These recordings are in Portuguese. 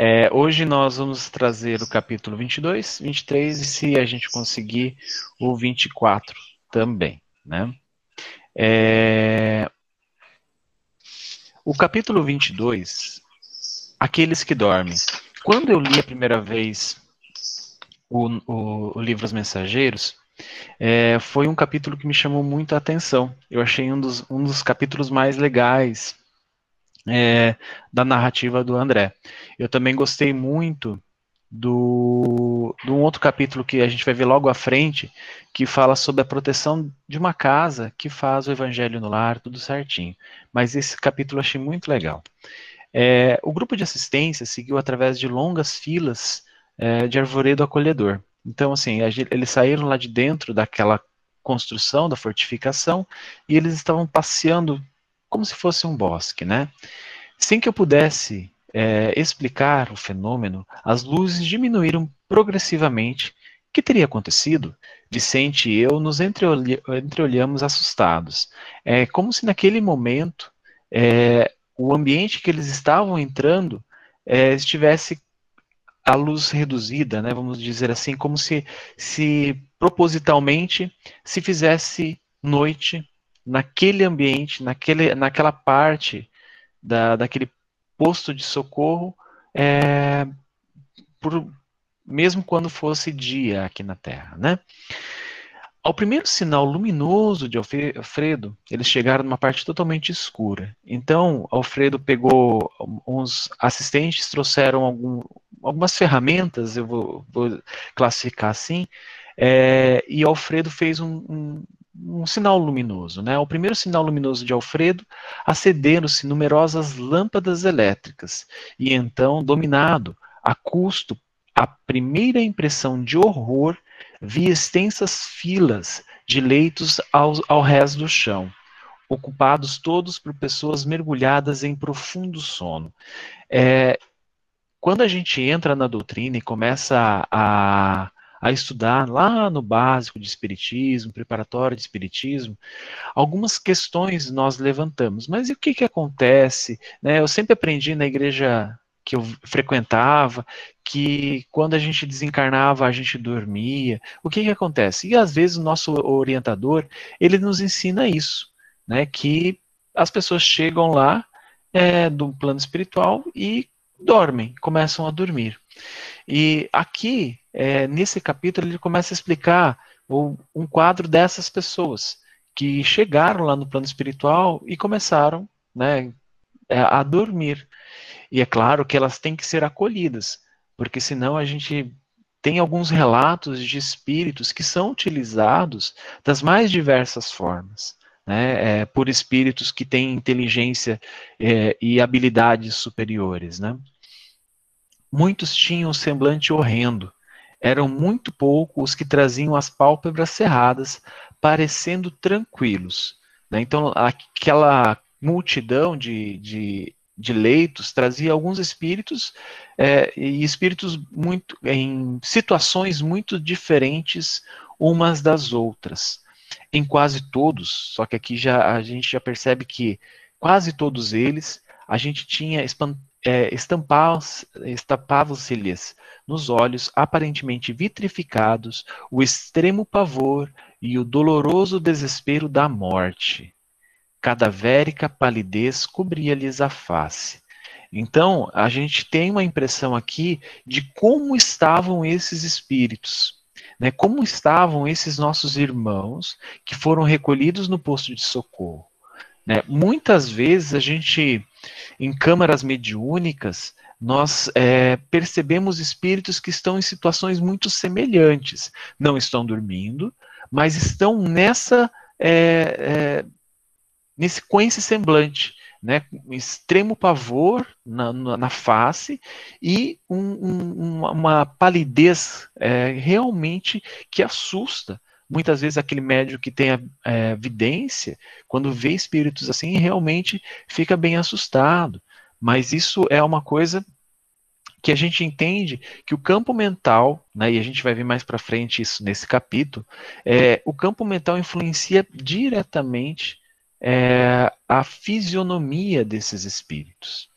É, hoje nós vamos trazer o capítulo 22, 23 e, se a gente conseguir, o 24 também. Né? É, o capítulo 22, Aqueles que Dormem. Quando eu li a primeira vez o, o, o livro Os Mensageiros, é, foi um capítulo que me chamou muito a atenção. Eu achei um dos, um dos capítulos mais legais é, da narrativa do André. Eu também gostei muito do, do um outro capítulo que a gente vai ver logo à frente, que fala sobre a proteção de uma casa que faz o evangelho no lar, tudo certinho. Mas esse capítulo eu achei muito legal. É, o grupo de assistência seguiu através de longas filas é, de arvoredo acolhedor. Então, assim, eles saíram lá de dentro daquela construção, da fortificação, e eles estavam passeando como se fosse um bosque, né? Sem que eu pudesse é, explicar o fenômeno, as luzes diminuíram progressivamente. O que teria acontecido? Vicente e eu nos entreolhamos assustados. É como se naquele momento é, o ambiente que eles estavam entrando é, estivesse a luz reduzida, né, vamos dizer assim, como se, se propositalmente se fizesse noite naquele ambiente, naquele, naquela parte da, daquele posto de socorro, é, por, mesmo quando fosse dia aqui na Terra, né? Ao primeiro sinal luminoso de Alfredo, eles chegaram numa parte totalmente escura. Então, Alfredo pegou uns assistentes, trouxeram algum, algumas ferramentas, eu vou, vou classificar assim, é, e Alfredo fez um, um, um, sinal luminoso. Né? O primeiro sinal luminoso de Alfredo, acederam-se numerosas lâmpadas elétricas, e então, dominado a custo, a primeira impressão de horror via extensas filas de leitos ao, ao resto do chão, ocupados todos por pessoas mergulhadas em profundo sono. É, quando a gente entra na doutrina e começa a, a estudar lá no básico de Espiritismo, preparatório de Espiritismo, algumas questões nós levantamos. Mas e o que, que acontece? Né, eu sempre aprendi na igreja que eu frequentava, que quando a gente desencarnava, a gente dormia. O que, que acontece? E às vezes o nosso orientador, ele nos ensina isso, né? Que as pessoas chegam lá é, do plano espiritual e dormem, começam a dormir. E aqui, é, nesse capítulo, ele começa a explicar um quadro dessas pessoas que chegaram lá no plano espiritual e começaram né, a dormir. E é claro que elas têm que ser acolhidas, porque senão a gente tem alguns relatos de espíritos que são utilizados das mais diversas formas. Né, é, por espíritos que têm inteligência é, e habilidades superiores. Né? Muitos tinham um semblante horrendo, eram muito poucos os que traziam as pálpebras cerradas, parecendo tranquilos. Né? Então, aquela multidão de, de de leitos trazia alguns espíritos é, e espíritos muito em situações muito diferentes umas das outras em quase todos só que aqui já a gente já percebe que quase todos eles a gente tinha é, estampavam-se-lhes nos olhos aparentemente vitrificados o extremo pavor e o doloroso desespero da morte cadavérica palidez cobria-lhes a face. Então, a gente tem uma impressão aqui de como estavam esses espíritos, né? como estavam esses nossos irmãos que foram recolhidos no posto de socorro. Né? Muitas vezes a gente, em câmaras mediúnicas, nós é, percebemos espíritos que estão em situações muito semelhantes. Não estão dormindo, mas estão nessa é, é, nesse, com esse semblante, né, um extremo pavor na, na, na face e um, um, uma palidez é, realmente que assusta. Muitas vezes aquele médico que tem a é, vidência, quando vê espíritos assim, realmente fica bem assustado. Mas isso é uma coisa que a gente entende que o campo mental, né, e a gente vai ver mais para frente isso nesse capítulo, é, o campo mental influencia diretamente é, a fisionomia desses espíritos.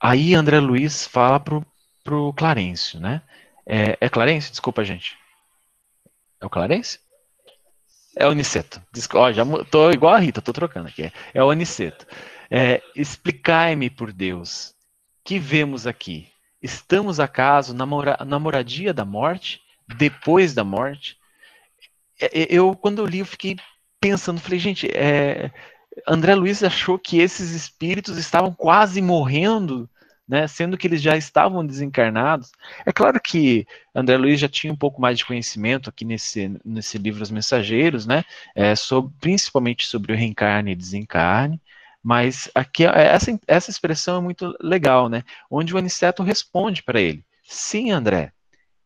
Aí André Luiz fala pro, pro Clarencio, né? É, é Clarence? Desculpa, gente. É o Clarence? É o Aniceto. Ó, já tô igual a Rita, tô trocando aqui. É o Aniceto. É, Explicai-me por Deus, que vemos aqui? Estamos acaso na, mora, na moradia da morte? Depois da morte? É, é, eu, quando eu li, eu fiquei pensando, falei, gente, é, André Luiz achou que esses espíritos estavam quase morrendo, né, sendo que eles já estavam desencarnados. É claro que André Luiz já tinha um pouco mais de conhecimento aqui nesse, nesse livro Os Mensageiros, né, é, sobre, principalmente sobre o reencarne e desencarne, mas aqui essa, essa expressão é muito legal, né, onde o Aniceto responde para ele, sim, André,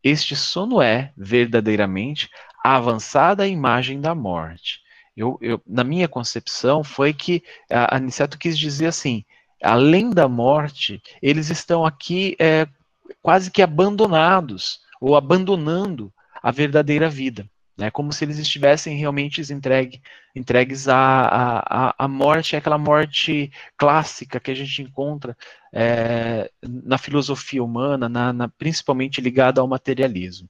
este sono é, verdadeiramente, a avançada imagem da morte. Eu, eu, na minha concepção, foi que a Aniceto quis dizer assim: além da morte, eles estão aqui é, quase que abandonados, ou abandonando a verdadeira vida. Né, como se eles estivessem realmente entregue, entregues à, à, à morte, aquela morte clássica que a gente encontra é, na filosofia humana, na, na, principalmente ligada ao materialismo.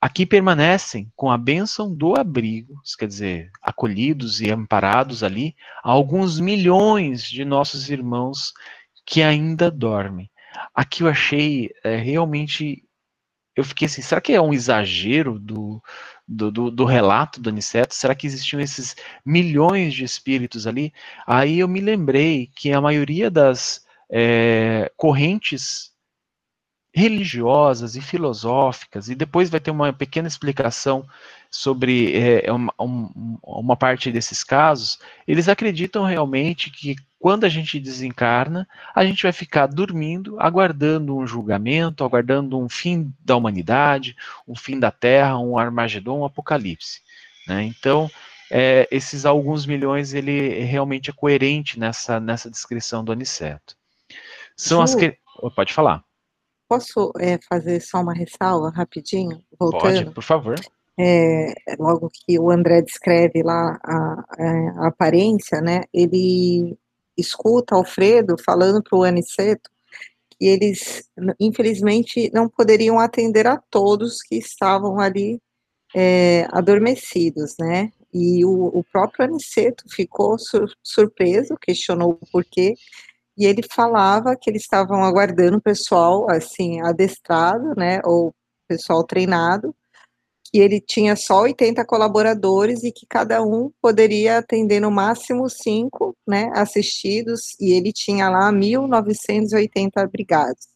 Aqui permanecem com a bênção do abrigo, quer dizer, acolhidos e amparados ali, alguns milhões de nossos irmãos que ainda dormem. Aqui eu achei é, realmente. Eu fiquei assim, será que é um exagero do, do, do, do, relato do Aniceto? Será que existiam esses milhões de espíritos ali? Aí eu me lembrei que a maioria das é, correntes religiosas e filosóficas, e depois vai ter uma pequena explicação sobre é, uma, um, uma parte desses casos, eles acreditam realmente que quando a gente desencarna, a gente vai ficar dormindo, aguardando um julgamento, aguardando um fim da humanidade, um fim da Terra, um Armagedon, um Apocalipse. Né? Então, é, esses alguns milhões, ele realmente é coerente nessa, nessa descrição do Aniceto. São Ju, as que... Pode falar. Posso é, fazer só uma ressalva rapidinho? Voltando? Pode, por favor. É, logo que o André descreve lá a, a, aparência, né? Ele escuta Alfredo falando para o Aniceto que eles, infelizmente, não poderiam atender a todos que estavam ali é, adormecidos, né? E o, o próprio Aniceto ficou sur, surpreso, questionou o porquê, e ele falava que eles estavam aguardando o pessoal, assim, adestrado, né, ou pessoal treinado, que ele tinha só 80 colaboradores e que cada um poderia atender no máximo cinco, né, assistidos, e ele tinha lá 1.980 abrigados.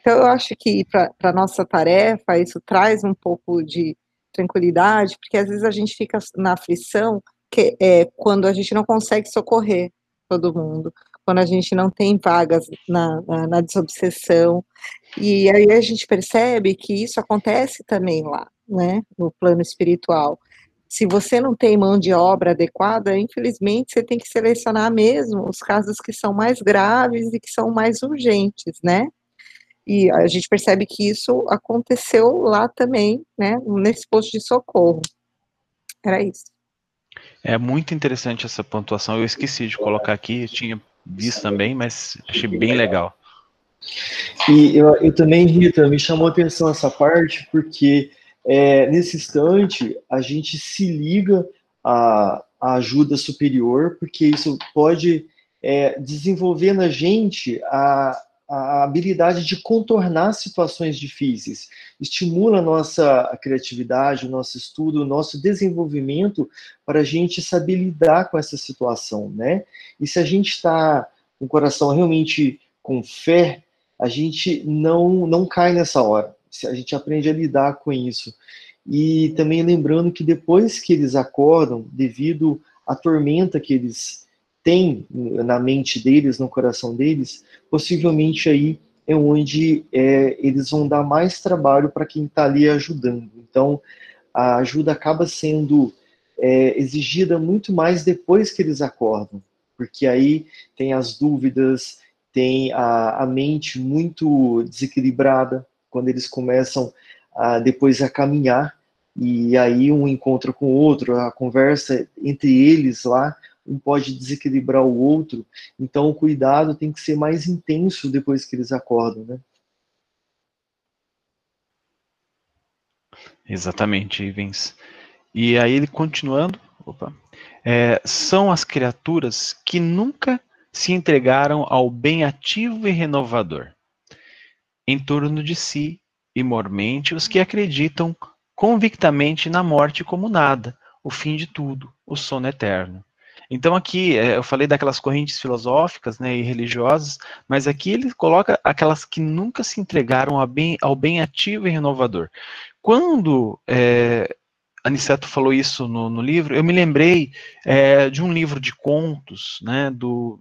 Então, eu acho que para a nossa tarefa, isso traz um pouco de tranquilidade, porque às vezes a gente fica na aflição que é quando a gente não consegue socorrer todo mundo, quando a gente não tem vagas na, na, na desobsessão. E aí a gente percebe que isso acontece também lá, né, no plano espiritual. Se você não tem mão de obra adequada, infelizmente você tem que selecionar mesmo os casos que são mais graves e que são mais urgentes, né? E a gente percebe que isso aconteceu lá também, né, nesse posto de socorro. Era isso. É muito interessante essa pontuação. Eu esqueci de colocar aqui, tinha visto também, mas achei bem legal. E eu, eu também, Rita, me chamou a atenção essa parte, porque é, nesse instante a gente se liga à, à ajuda superior, porque isso pode é, desenvolver na gente a, a habilidade de contornar situações difíceis, estimula a nossa criatividade, o nosso estudo, o nosso desenvolvimento para a gente saber lidar com essa situação, né? E se a gente está com o coração realmente com fé, a gente não, não cai nessa hora, a gente aprende a lidar com isso. E também lembrando que depois que eles acordam, devido à tormenta que eles tem na mente deles, no coração deles, possivelmente aí é onde é, eles vão dar mais trabalho para quem está ali ajudando. Então, a ajuda acaba sendo é, exigida muito mais depois que eles acordam, porque aí tem as dúvidas, tem a, a mente muito desequilibrada, quando eles começam a, depois a caminhar, e aí um encontra com o outro, a conversa entre eles lá um pode desequilibrar o outro. Então, o cuidado tem que ser mais intenso depois que eles acordam, né? Exatamente, Ivens. E aí ele continuando, opa, é, são as criaturas que nunca se entregaram ao bem ativo e renovador. Em torno de si, e mormente os que acreditam convictamente na morte como nada, o fim de tudo, o sono eterno. Então aqui é, eu falei daquelas correntes filosóficas né, e religiosas, mas aqui ele coloca aquelas que nunca se entregaram ao bem, ao bem ativo e renovador. Quando é, Aniceto falou isso no, no, livro, eu me lembrei é, de um livro de contos, né, do,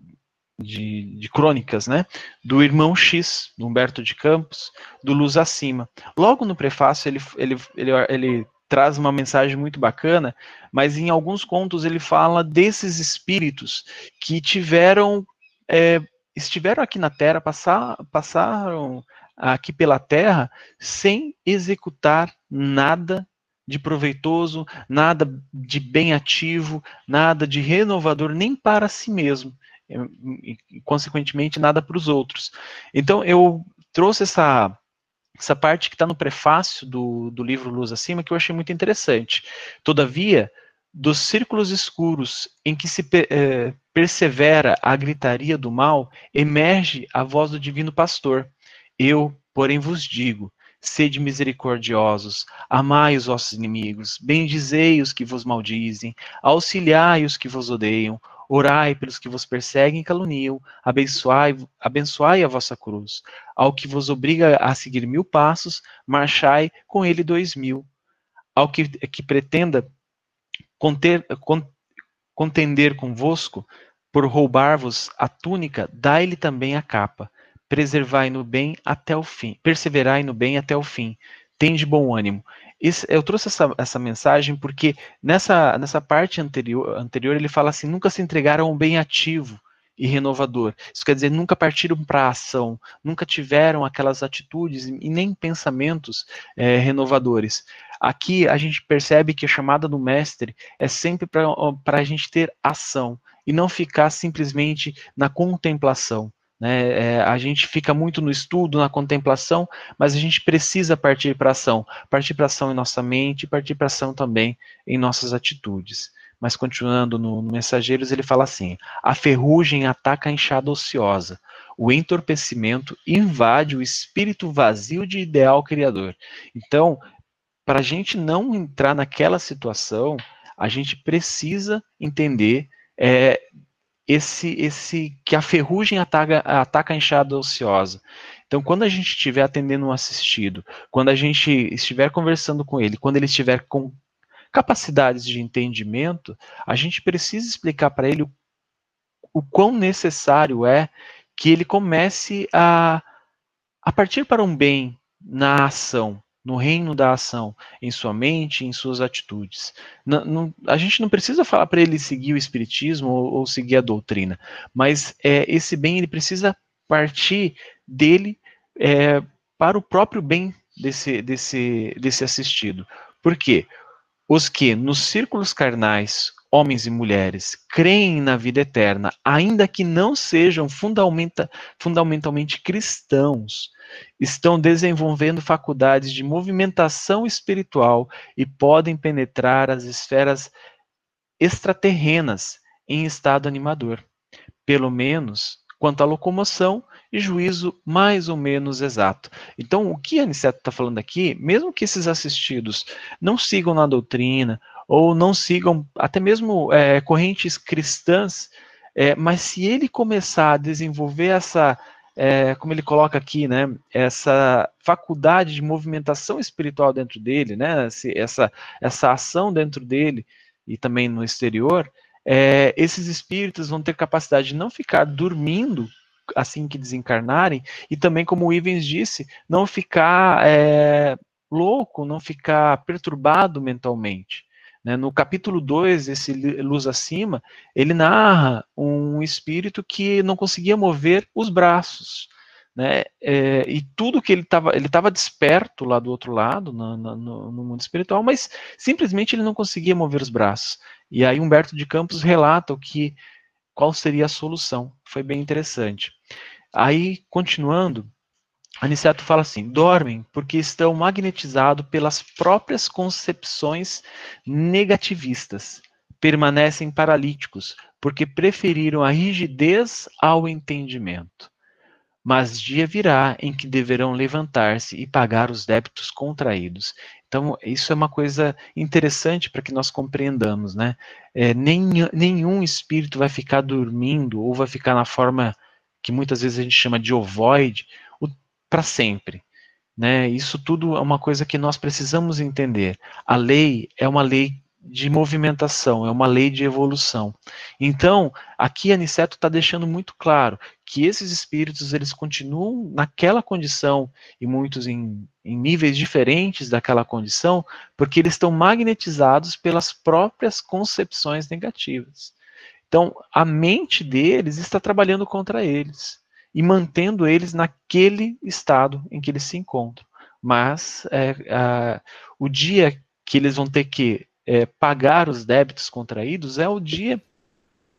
de, de, crônicas, né, do irmão X, Humberto de Campos, do Luz Acima. Logo no prefácio ele, ele, ele, ele traz uma mensagem muito bacana, mas em alguns contos ele fala desses espíritos que tiveram, é, estiveram aqui na Terra, passar, passaram aqui pela Terra sem executar nada de proveitoso, nada de bem ativo, nada de renovador, nem para si mesmo, e, consequentemente, nada para os outros. Então, eu trouxe essa essa parte que está no prefácio do, do livro Luz Acima, que eu achei muito interessante. Todavia, dos círculos escuros em que se é, persevera a gritaria do mal, emerge a voz do divino pastor. Eu, porém, vos digo: sede misericordiosos, amai os vossos inimigos, bendizei os que vos maldizem, auxiliai os que vos odeiam, Orai pelos que vos perseguem e caluniam, abençoai, abençoai a vossa cruz. Ao que vos obriga a seguir mil passos, marchai com ele dois mil. Ao que, que pretenda conter, contender convosco, por roubar-vos a túnica, dai-lhe também a capa. Preservai no bem até o fim, perseverai no bem até o fim. Tende bom ânimo. Esse, eu trouxe essa, essa mensagem porque nessa, nessa parte anterior, anterior ele fala assim: nunca se entregaram um bem ativo e renovador. Isso quer dizer, nunca partiram para a ação, nunca tiveram aquelas atitudes e nem pensamentos é, renovadores. Aqui a gente percebe que a chamada do mestre é sempre para a gente ter ação e não ficar simplesmente na contemplação. Né? É, a gente fica muito no estudo, na contemplação, mas a gente precisa partir para ação. Partir para ação em nossa mente, partir para ação também em nossas atitudes. Mas continuando no, no Mensageiros, ele fala assim: a ferrugem ataca a enxada ociosa, o entorpecimento invade o espírito vazio de ideal criador. Então, para a gente não entrar naquela situação, a gente precisa entender é, esse, esse que a ferrugem ataca, ataca a enxada ociosa. Então, quando a gente estiver atendendo um assistido, quando a gente estiver conversando com ele, quando ele estiver com capacidades de entendimento, a gente precisa explicar para ele o, o quão necessário é que ele comece a, a partir para um bem na ação, no reino da ação, em sua mente, em suas atitudes. Não, não, a gente não precisa falar para ele seguir o espiritismo ou, ou, seguir a doutrina, mas é, esse bem ele precisa partir dele é, para o próprio bem desse, desse, desse assistido. Por quê? Os que nos círculos carnais, homens e mulheres, creem na vida eterna, ainda que não sejam fundamenta, fundamentalmente cristãos, estão desenvolvendo faculdades de movimentação espiritual e podem penetrar as esferas extraterrenas em estado animador, pelo menos quanto à locomoção e juízo mais ou menos exato. Então, o que a Aniceto está falando aqui, mesmo que esses assistidos não sigam na doutrina, ou não sigam até mesmo é, correntes cristãs, é, mas se ele começar a desenvolver essa é, como ele coloca aqui, né, essa faculdade de movimentação espiritual dentro dele, né, essa, essa ação dentro dele e também no exterior, é, esses espíritos vão ter capacidade de não ficar dormindo assim que desencarnarem e também, como o Ivens disse, não ficar é, louco, não ficar perturbado mentalmente. Né? No capítulo 2, esse Luz Acima, ele narra um espírito que não conseguia mover os braços. Né? É, e tudo que ele estava, ele estava desperto lá do outro lado, no, no, mundo espiritual, mas simplesmente ele não conseguia mover os braços. E aí Humberto de Campos relata o que qual seria a solução. Foi bem interessante. Aí, continuando, Aniceto fala assim: dormem porque estão magnetizados pelas próprias concepções negativistas. Permanecem paralíticos porque preferiram a rigidez ao entendimento. Mas dia virá em que deverão levantar-se e pagar os débitos contraídos. Então, isso é uma coisa interessante para que nós compreendamos, né? É, nem, nenhum espírito vai ficar dormindo ou vai ficar na forma que muitas vezes a gente chama de ovoide para sempre. Né? Isso tudo é uma coisa que nós precisamos entender. A lei é uma lei de movimentação, é uma lei de evolução. Então, aqui Aniceto está deixando muito claro que esses espíritos eles continuam naquela condição e muitos em, em níveis diferentes daquela condição, porque eles estão magnetizados pelas próprias concepções negativas. Então, a mente deles está trabalhando contra eles e mantendo eles naquele estado em que eles se encontram. Mas é, a, o dia que eles vão ter que é, pagar os débitos contraídos é o dia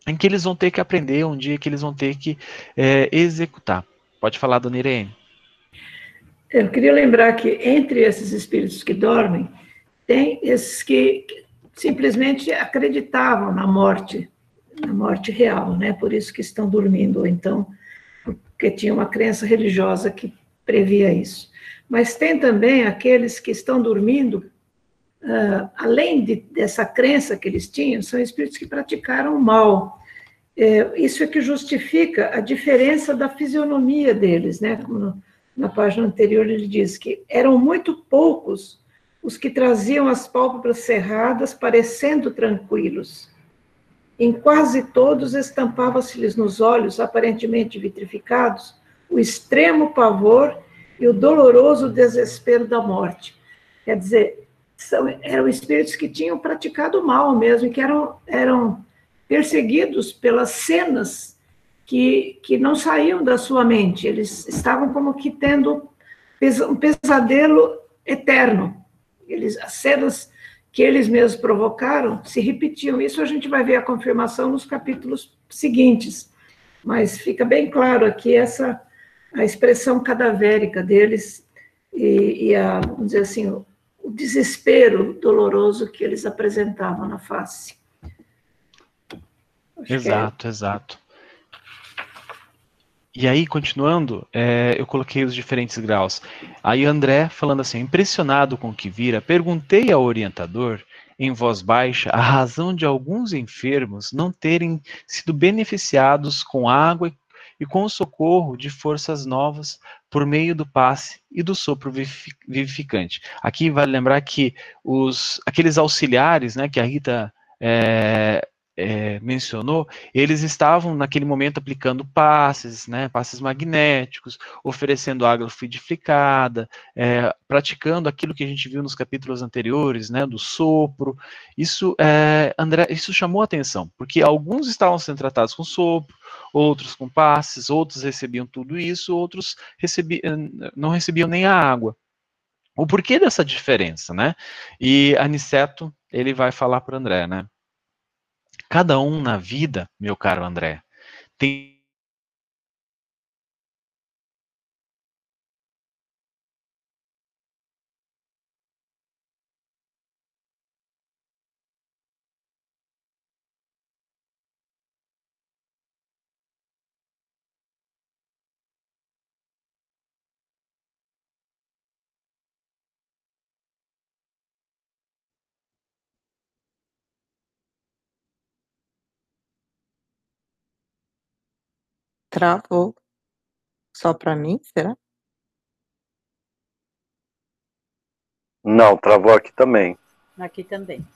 em que eles vão ter que aprender, um dia que eles vão ter que é, executar. Pode falar, dona Irene. Eu queria lembrar que entre esses espíritos que dormem, tem esses que simplesmente acreditavam na morte, na morte real, né? Por isso que estão dormindo, ou então porque tinha uma crença religiosa que previa isso. Mas tem também aqueles que estão dormindo uh, além de, dessa crença que eles tinham, são espíritos que praticaram o mal. É, isso é que justifica a diferença da fisionomia deles, né? Como no, na página anterior ele diz que eram muito poucos os que traziam as pálpebras cerradas, parecendo tranquilos. Em quase todos estampava-se-lhes nos olhos, aparentemente vitrificados, o extremo pavor e o doloroso desespero da morte. Quer dizer, são, eram espíritos que tinham praticado mal mesmo, que eram, eram perseguidos pelas cenas que, que não saíam da sua mente. Eles estavam como que tendo um pesadelo eterno. Eles, as cenas que eles mesmos provocaram se repetiam. Isso a gente vai ver a confirmação nos capítulos seguintes. Mas fica bem claro aqui essa a expressão cadavérica deles e, e a, vamos dizer assim, o desespero doloroso que eles apresentavam na face. Acho exato, é... exato. E aí, continuando, é, eu coloquei os diferentes graus. Aí André, falando assim, impressionado com o que vira, perguntei ao orientador, em voz baixa, a razão de alguns enfermos não terem sido beneficiados com água e com o socorro de forças novas por meio do passe e do sopro vivificante. Aqui vale lembrar que os, aqueles auxiliares, né, que a Rita é, é, mencionou, eles estavam naquele momento aplicando passes, né, passes magnéticos, oferecendo água fluidificada, é, praticando aquilo que a gente viu nos capítulos anteriores, né, do sopro. Isso, é, André, isso chamou atenção, porque alguns estavam sendo tratados com sopro, outros com passes, outros recebiam tudo isso, outros recebiam, não recebiam nem a água. O porquê dessa diferença, né? E Aniceto, ele vai falar para André, né? Cada um na vida, meu caro André, tem Travou. Só para mim, será? Não, travou aqui também. Aqui também.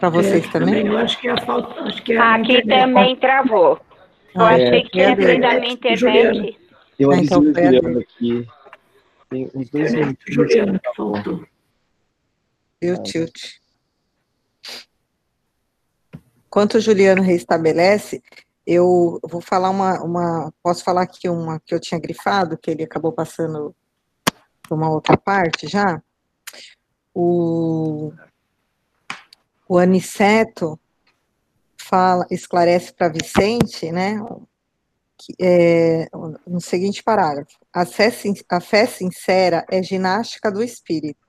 Para vocês é, também? Eu acho que é a falta. Acho que é aqui também travou. Eu ah, achei é, que ia vir da minha internet. Eu avisei então, o Juliano aqui. Tem uns dois minutos. Juliano, faltou. Deu tilt. Enquanto o Juliano restabelece, eu vou falar uma, uma, posso falar aqui uma que eu tinha grifado, que ele acabou passando para uma outra parte já. O, o Aniceto, fala, esclarece para Vicente, né, que, é, no seguinte parágrafo: a fé, a fé sincera é ginástica do espírito.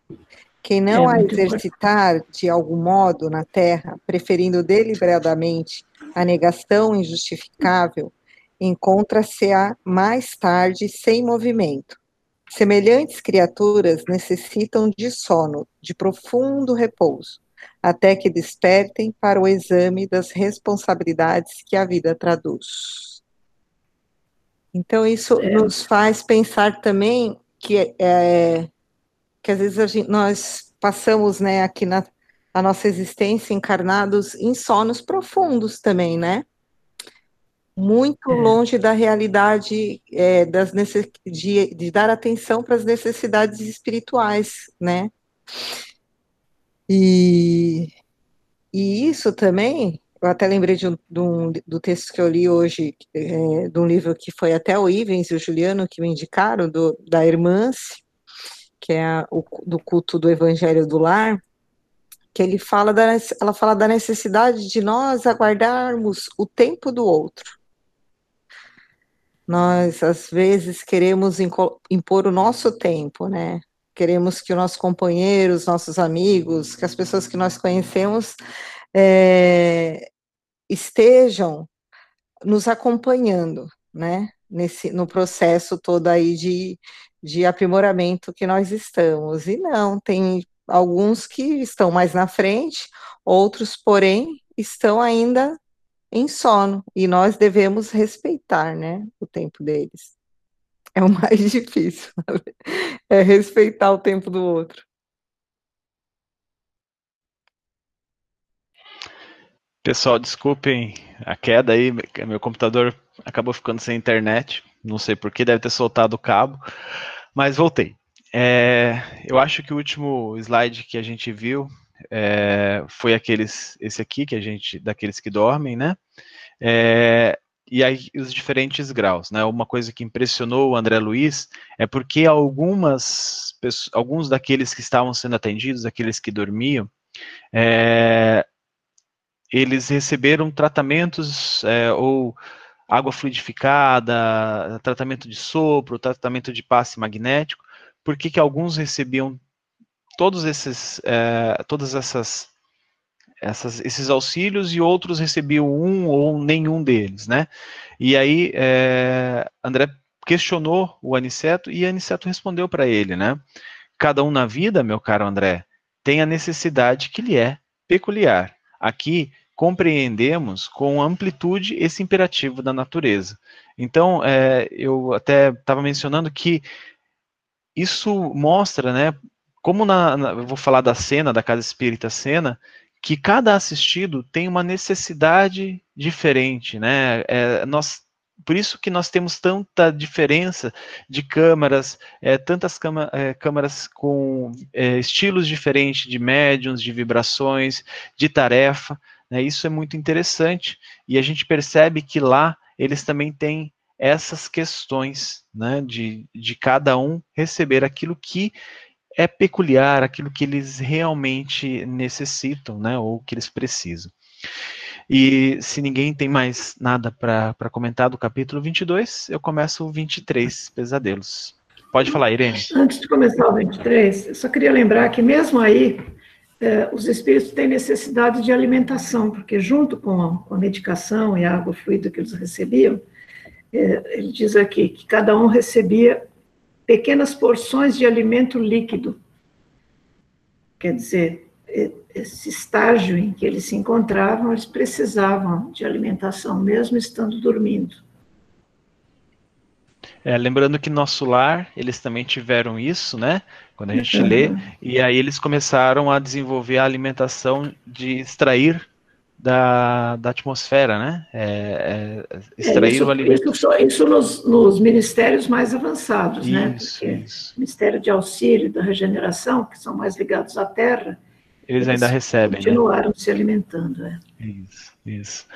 Quem não é a exercitar importante. de algum modo na terra, preferindo deliberadamente a negação injustificável, encontra-se-á mais tarde sem movimento. Semelhantes criaturas necessitam de sono, de profundo repouso, até que despertem para o exame das responsabilidades que a vida traduz. Então, isso é. nos faz pensar também que, é, que às vezes gente, nós passamos né, aqui na a nossa existência encarnados em sonos profundos também, né? Muito é. longe da realidade é, das de, de dar atenção para as necessidades espirituais, né? E, e isso também, eu até lembrei de um, de um, do texto que eu li hoje, é, de um livro que foi até o Ivens e o Juliano que me indicaram, do, da Irmãs, que é a, o, do culto do Evangelho do Lar, que ele fala da, ela fala da necessidade de nós aguardarmos o tempo do outro. Nós, às vezes, queremos impor o nosso tempo, né? queremos que o nosso companheiro, os nossos amigos, que as pessoas que nós conhecemos é, estejam nos acompanhando, né, nesse, no processo todo aí de, de aprimoramento que nós estamos. E não, tem alguns que estão mais na frente, outros, porém, estão ainda em sono, e nós devemos respeitar, né, o tempo deles. É o mais difícil, é respeitar o tempo do outro. Pessoal, desculpem a queda aí, meu computador acabou ficando sem internet, não sei porquê, deve ter soltado o cabo, mas voltei. É, eu acho que o último slide que a gente viu é, foi aqueles, esse aqui, que a gente, daqueles que dormem, né? É, e aí os diferentes graus, né? Uma coisa que impressionou o André Luiz é porque algumas alguns daqueles que estavam sendo atendidos, aqueles que dormiam, é, eles receberam tratamentos é, ou água fluidificada, tratamento de sopro, tratamento de passe magnético, porque que alguns recebiam todos esses, é, todas essas essas, esses auxílios e outros recebiam um ou nenhum deles, né? E aí é, André questionou o Aniceto e Aniceto respondeu para ele, né? Cada um na vida, meu caro André, tem a necessidade que lhe é peculiar. Aqui compreendemos com amplitude esse imperativo da natureza. Então, é, eu até estava mencionando que isso mostra, né, como na, na, eu vou falar da cena, da Casa Espírita Cena, que cada assistido tem uma necessidade diferente, né? É, nós, por isso que nós temos tanta diferença de câmaras, é, tantas é, câmaras com é, estilos diferentes de médiums, de vibrações, de tarefa. Né? Isso é muito interessante e a gente percebe que lá eles também têm essas questões, né, de, de cada um receber aquilo que é peculiar, aquilo que eles realmente necessitam, né, ou que eles precisam. E se ninguém tem mais nada para comentar do capítulo 22, eu começo o 23, Pesadelos. Pode falar, Irene. Antes de começar o 23, eu só queria lembrar que mesmo aí, eh, os espíritos têm necessidade de alimentação, porque junto com a, com a medicação e a água fluida que eles recebiam, eh, ele diz aqui que cada um recebia pequenas porções de alimento líquido. Quer dizer, esse estágio em que eles se encontravam, eles precisavam de alimentação, mesmo estando dormindo. É, lembrando que nosso lar, eles também tiveram isso, né? Quando a gente uhum. lê, e aí eles começaram a desenvolver a alimentação de extrair da, da atmosfera, né? É, é, extrair é, isso, o alimento. Isso, isso nos, nos, ministérios mais avançados, né? isso, né? Porque isso. Ministério de Auxílio e da Regeneração, que são mais ligados à terra, eles, eles ainda recebem. Né? Continuaram né? se alimentando. É. Isso, isso.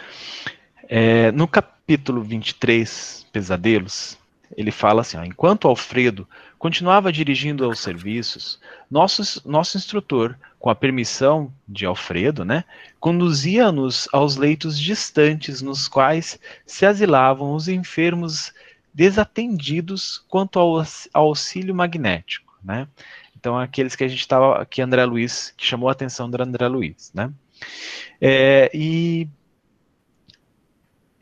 É, no capítulo 23, Pesadelos, ele fala assim: ó, enquanto Alfredo continuava dirigindo aos serviços, nosso, nosso instrutor com a permissão de Alfredo, né, conduzia-nos aos leitos distantes nos quais se asilavam os enfermos desatendidos quanto ao auxílio magnético, né? Então, aqueles que a gente estava, que André Luiz, que chamou a atenção do André Luiz, né? É, e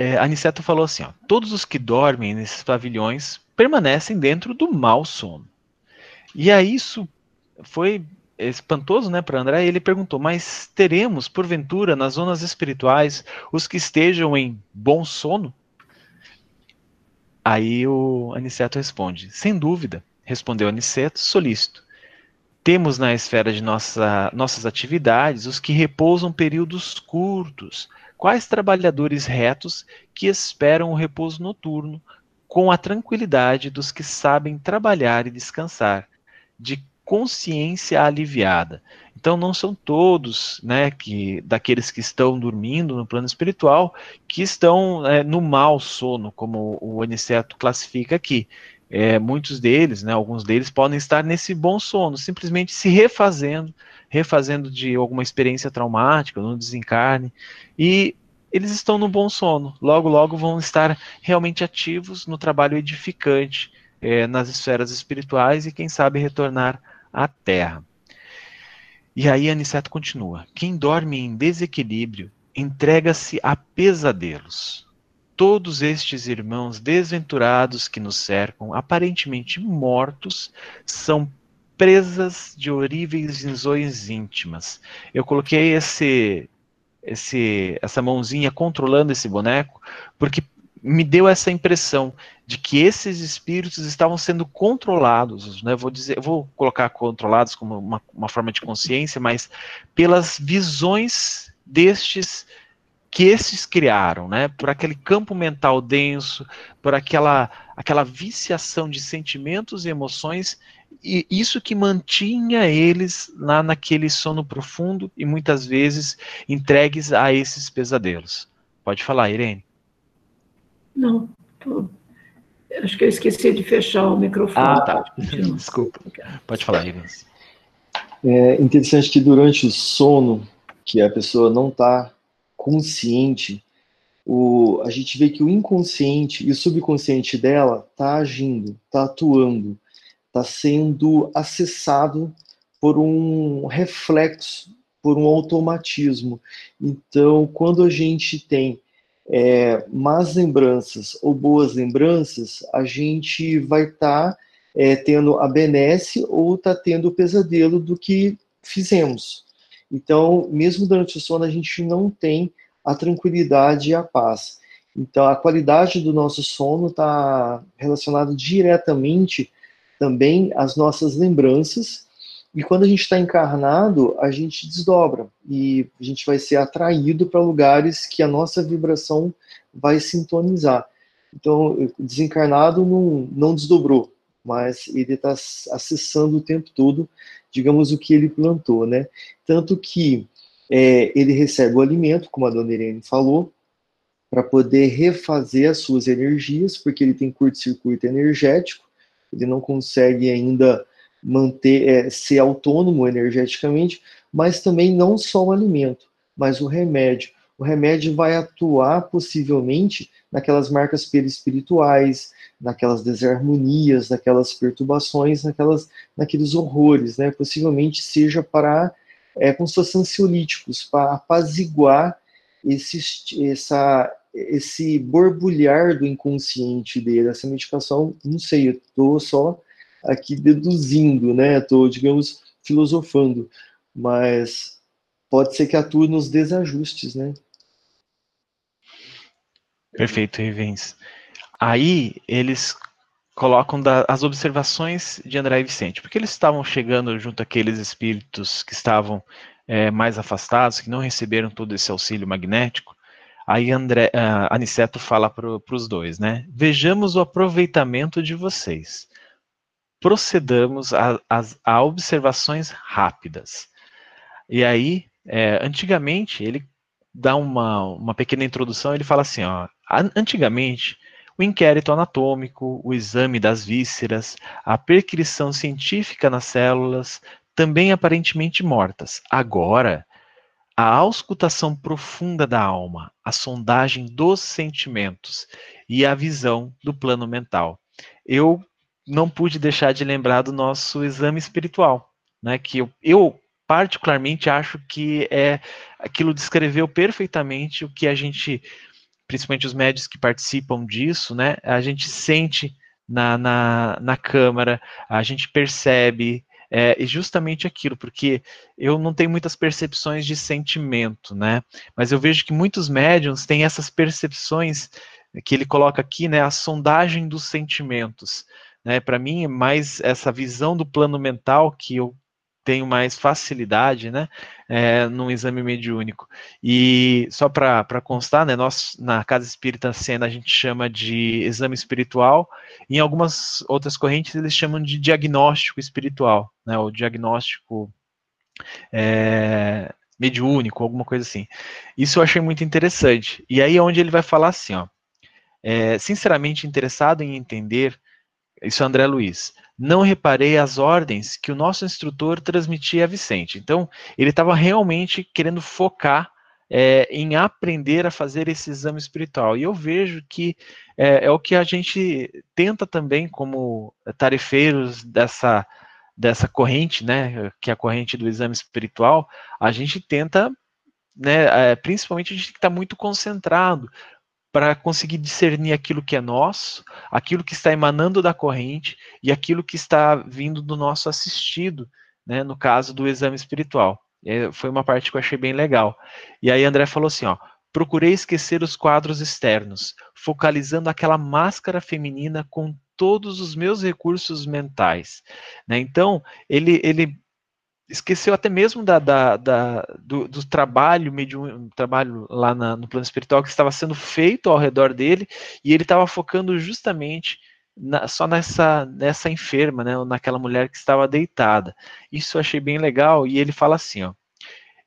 é, Aniceto falou assim: ó, todos os que dormem nesses pavilhões permanecem dentro do mau sono. E aí isso foi espantoso, né, para André. Ele perguntou: mas teremos, porventura, nas zonas espirituais, os que estejam em bom sono? Aí o Aniceto responde: sem dúvida, respondeu Aniceto, solícito. Temos na esfera de nossa, nossas atividades os que repousam períodos curtos, quais trabalhadores retos que esperam o repouso noturno, com a tranquilidade dos que sabem trabalhar e descansar, de consciência aliviada. Então não são todos, né, que daqueles que estão dormindo no plano espiritual que estão é, no mau sono, como o Aniceto classifica aqui é, muitos deles, né, alguns deles podem estar nesse bom sono, simplesmente se refazendo, refazendo de alguma experiência traumática, no desencarne, e eles estão no bom sono. Logo, logo vão estar realmente ativos no trabalho edificante é, nas esferas espirituais e, quem sabe, retornar à Terra. E aí Aniceto continua: quem dorme em desequilíbrio entrega-se a pesadelos todos estes irmãos desventurados que nos cercam, aparentemente mortos, são presas de horríveis visões íntimas. Eu coloquei esse, esse, essa mãozinha controlando esse boneco, porque me deu essa impressão de que esses espíritos estavam sendo controlados, né? Vou dizer, vou colocar controlados como uma, uma forma de consciência, mas pelas visões destes que esses criaram, né? Por aquele campo mental denso, por aquela aquela viciação de sentimentos e emoções, e isso que mantinha eles lá naquele sono profundo e muitas vezes entregues a esses pesadelos. Pode falar, Irene. Não, tô... acho que eu esqueci de fechar o microfone. Ah, tá. Desculpa. Pode falar, Irene. É interessante que durante o sono, que a pessoa não está consciente, o, a gente vê que o inconsciente e o subconsciente dela está agindo, está atuando, está sendo acessado por um reflexo, por um automatismo. Então, quando a gente tem é, más lembranças ou boas lembranças, a gente vai estar tá, é, tendo a benesse ou está tendo o pesadelo do que fizemos. Então, mesmo durante o sono, a gente não tem a tranquilidade e a paz. Então, a qualidade do nosso sono está relacionada diretamente também às nossas lembranças. E quando a gente está encarnado, a gente desdobra e a gente vai ser atraído para lugares que a nossa vibração vai sintonizar. Então, desencarnado não, não desdobrou, mas ele está acessando o tempo todo digamos, o que ele plantou, né? Tanto que é, ele recebe o alimento, como a dona Irene falou, para poder refazer as suas energias, porque ele tem curto-circuito energético, ele não consegue ainda manter, é, ser autônomo energeticamente, mas também não só o alimento, mas o remédio. O remédio vai atuar possivelmente naquelas marcas perispirituais, naquelas desarmonias, naquelas perturbações, naquelas, naqueles horrores, né? Possivelmente seja para, é, como se ansiolíticos, para apaziguar esse, essa, esse borbulhar do inconsciente dele. Essa medicação, não sei, eu estou só aqui deduzindo, né? Estou, digamos, filosofando, mas pode ser que atue nos desajustes, né? Perfeito, Rivens. Aí eles colocam da, as observações de André e Vicente, porque eles estavam chegando junto àqueles espíritos que estavam é, mais afastados, que não receberam todo esse auxílio magnético. Aí André, uh, Aniceto fala para os dois, né? Vejamos o aproveitamento de vocês. Procedamos a, a, a observações rápidas. E aí, é, antigamente, ele dá uma, uma pequena introdução, ele fala assim, ó, antigamente o inquérito anatômico, o exame das vísceras, a percrição científica nas células, também aparentemente mortas. Agora, a auscultação profunda da alma, a sondagem dos sentimentos e a visão do plano mental. Eu não pude deixar de lembrar do nosso exame espiritual, né? Que eu, eu particularmente acho que é aquilo descreveu perfeitamente o que a gente, principalmente os médios que participam disso, né? A gente sente na, na, na câmara, a gente percebe, é, justamente aquilo, porque eu não tenho muitas percepções de sentimento, né? Mas eu vejo que muitos médiums têm essas percepções que ele coloca aqui, né? A sondagem dos sentimentos. Né? Para mim, é mais essa visão do plano mental que eu tenho mais facilidade, né, é, num exame mediúnico. E só para constar, né, nós na Casa Espírita Sena a gente chama de exame espiritual, em algumas outras correntes eles chamam de diagnóstico espiritual, né, o diagnóstico é, mediúnico, alguma coisa assim. Isso eu achei muito interessante. E aí é onde ele vai falar assim, ó, é, sinceramente interessado em entender, isso é André Luiz, não reparei as ordens que o nosso instrutor transmitia a Vicente. Então, ele estava realmente querendo focar é, em aprender a fazer esse exame espiritual. E eu vejo que é, é, o que a gente tenta também, como tarefeiros dessa, dessa corrente, né, que é a corrente do exame espiritual, a gente tenta, né, é, principalmente a gente tem que estar tá muito concentrado, para conseguir discernir aquilo que é nosso, aquilo que está emanando da corrente e aquilo que está vindo do nosso assistido, né, no caso do exame espiritual. É, foi uma parte que eu achei bem legal. E aí André falou assim, ó, procurei esquecer os quadros externos, focalizando aquela máscara feminina com todos os meus recursos mentais. Né? Então, ele, ele esqueceu até mesmo da, da, da do, do, trabalho medium, trabalho lá na, no plano espiritual que estava sendo feito ao redor dele e ele estava focando justamente na, só nessa nessa enferma, né, naquela mulher que estava deitada. Isso eu achei bem legal e ele fala assim, ó,